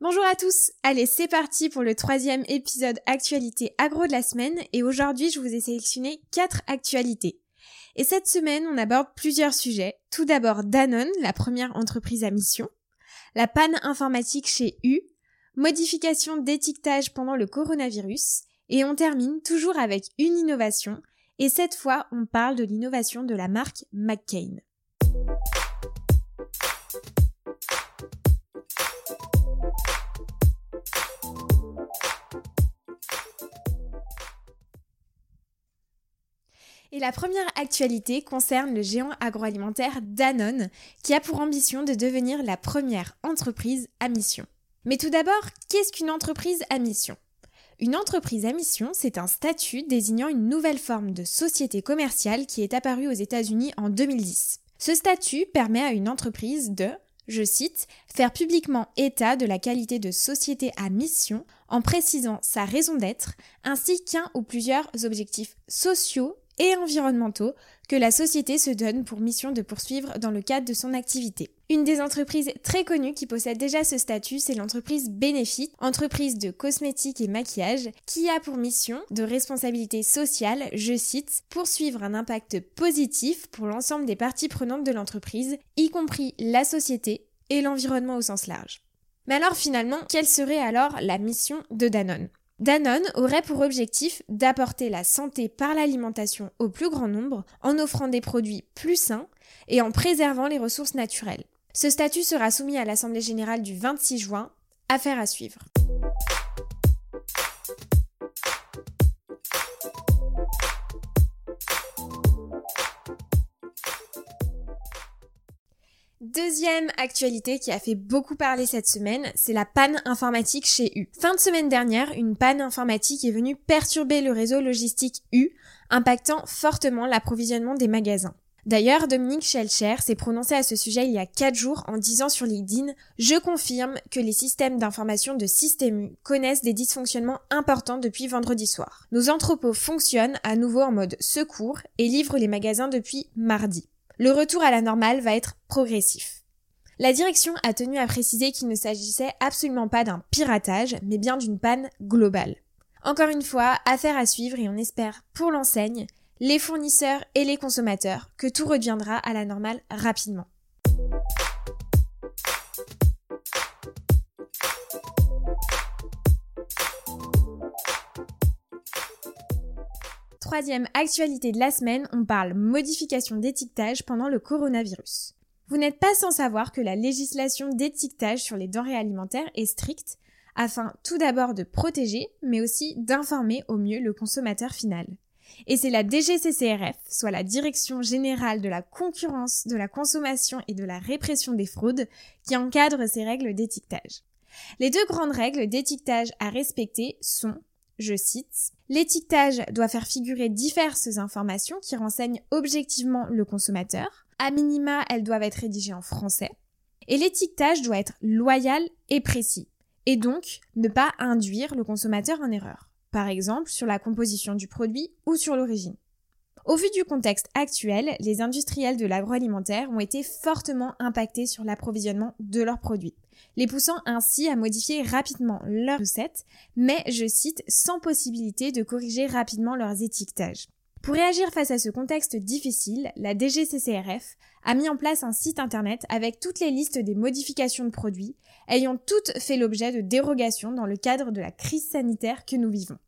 Bonjour à tous, allez c'est parti pour le troisième épisode actualité agro de la semaine et aujourd'hui je vous ai sélectionné quatre actualités. Et cette semaine on aborde plusieurs sujets. Tout d'abord Danone, la première entreprise à mission, la panne informatique chez U, modification d'étiquetage pendant le coronavirus et on termine toujours avec une innovation et cette fois on parle de l'innovation de la marque McCain. Et la première actualité concerne le géant agroalimentaire Danone, qui a pour ambition de devenir la première entreprise à mission. Mais tout d'abord, qu'est-ce qu'une entreprise à mission? Une entreprise à mission, c'est un statut désignant une nouvelle forme de société commerciale qui est apparue aux États-Unis en 2010. Ce statut permet à une entreprise de, je cite, faire publiquement état de la qualité de société à mission en précisant sa raison d'être, ainsi qu'un ou plusieurs objectifs sociaux et environnementaux que la société se donne pour mission de poursuivre dans le cadre de son activité. Une des entreprises très connues qui possède déjà ce statut, c'est l'entreprise Benefit, entreprise de cosmétiques et maquillage, qui a pour mission de responsabilité sociale, je cite, poursuivre un impact positif pour l'ensemble des parties prenantes de l'entreprise, y compris la société et l'environnement au sens large. Mais alors finalement, quelle serait alors la mission de Danone? Danone aurait pour objectif d'apporter la santé par l'alimentation au plus grand nombre en offrant des produits plus sains et en préservant les ressources naturelles. Ce statut sera soumis à l'Assemblée générale du 26 juin. Affaire à suivre. Deuxième actualité qui a fait beaucoup parler cette semaine, c'est la panne informatique chez U. Fin de semaine dernière, une panne informatique est venue perturber le réseau logistique U, impactant fortement l'approvisionnement des magasins. D'ailleurs, Dominique Schelcher s'est prononcé à ce sujet il y a 4 jours en disant sur LinkedIn Je confirme que les systèmes d'information de Système U connaissent des dysfonctionnements importants depuis vendredi soir. Nos entrepôts fonctionnent à nouveau en mode secours et livrent les magasins depuis mardi le retour à la normale va être progressif. La direction a tenu à préciser qu'il ne s'agissait absolument pas d'un piratage, mais bien d'une panne globale. Encore une fois, affaire à suivre et on espère pour l'enseigne, les fournisseurs et les consommateurs que tout reviendra à la normale rapidement. Troisième actualité de la semaine, on parle modification d'étiquetage pendant le coronavirus. Vous n'êtes pas sans savoir que la législation d'étiquetage sur les denrées alimentaires est stricte, afin tout d'abord de protéger, mais aussi d'informer au mieux le consommateur final. Et c'est la DGCCRF, soit la Direction générale de la concurrence, de la consommation et de la répression des fraudes, qui encadre ces règles d'étiquetage. Les deux grandes règles d'étiquetage à respecter sont je cite, L'étiquetage doit faire figurer diverses informations qui renseignent objectivement le consommateur. À minima, elles doivent être rédigées en français. Et l'étiquetage doit être loyal et précis. Et donc, ne pas induire le consommateur en erreur. Par exemple, sur la composition du produit ou sur l'origine. Au vu du contexte actuel, les industriels de l'agroalimentaire ont été fortement impactés sur l'approvisionnement de leurs produits les poussant ainsi à modifier rapidement leurs recettes, mais, je cite, sans possibilité de corriger rapidement leurs étiquetages. Pour réagir face à ce contexte difficile, la DGCCRF a mis en place un site internet avec toutes les listes des modifications de produits, ayant toutes fait l'objet de dérogations dans le cadre de la crise sanitaire que nous vivons.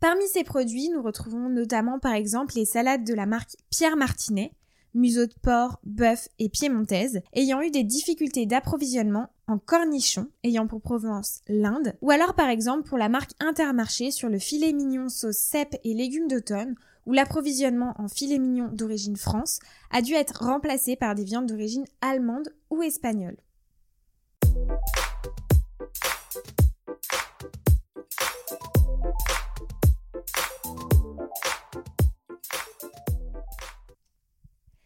Parmi ces produits, nous retrouvons notamment par exemple les salades de la marque Pierre Martinet, museau de porc, bœuf et piémontaise, ayant eu des difficultés d'approvisionnement en cornichons ayant pour provenance l'Inde, ou alors par exemple pour la marque Intermarché sur le filet mignon sauce cèpe et légumes d'automne, où l'approvisionnement en filet mignon d'origine France a dû être remplacé par des viandes d'origine allemande ou espagnole.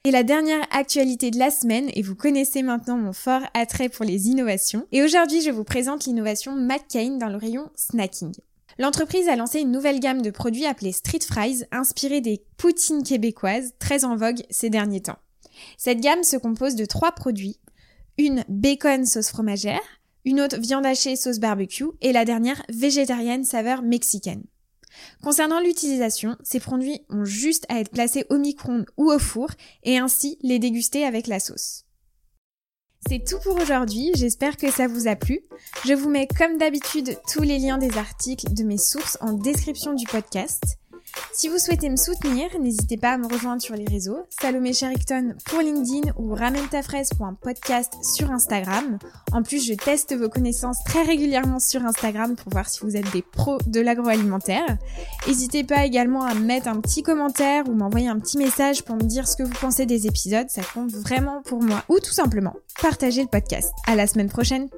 Et la dernière actualité de la semaine, et vous connaissez maintenant mon fort attrait pour les innovations, et aujourd'hui je vous présente l'innovation McCain dans le rayon snacking. L'entreprise a lancé une nouvelle gamme de produits appelés Street Fries, inspirés des poutines québécoises, très en vogue ces derniers temps. Cette gamme se compose de trois produits, une bacon sauce fromagère, une autre viande hachée sauce barbecue et la dernière végétarienne saveur mexicaine. Concernant l'utilisation, ces produits ont juste à être placés au micro-ondes ou au four et ainsi les déguster avec la sauce. C'est tout pour aujourd'hui, j'espère que ça vous a plu. Je vous mets comme d'habitude tous les liens des articles de mes sources en description du podcast. Si vous souhaitez me soutenir, n'hésitez pas à me rejoindre sur les réseaux, Salomé Sherrington pour LinkedIn ou podcast sur Instagram. En plus, je teste vos connaissances très régulièrement sur Instagram pour voir si vous êtes des pros de l'agroalimentaire. N'hésitez pas également à mettre un petit commentaire ou m'envoyer un petit message pour me dire ce que vous pensez des épisodes, ça compte vraiment pour moi. Ou tout simplement, partagez le podcast. À la semaine prochaine!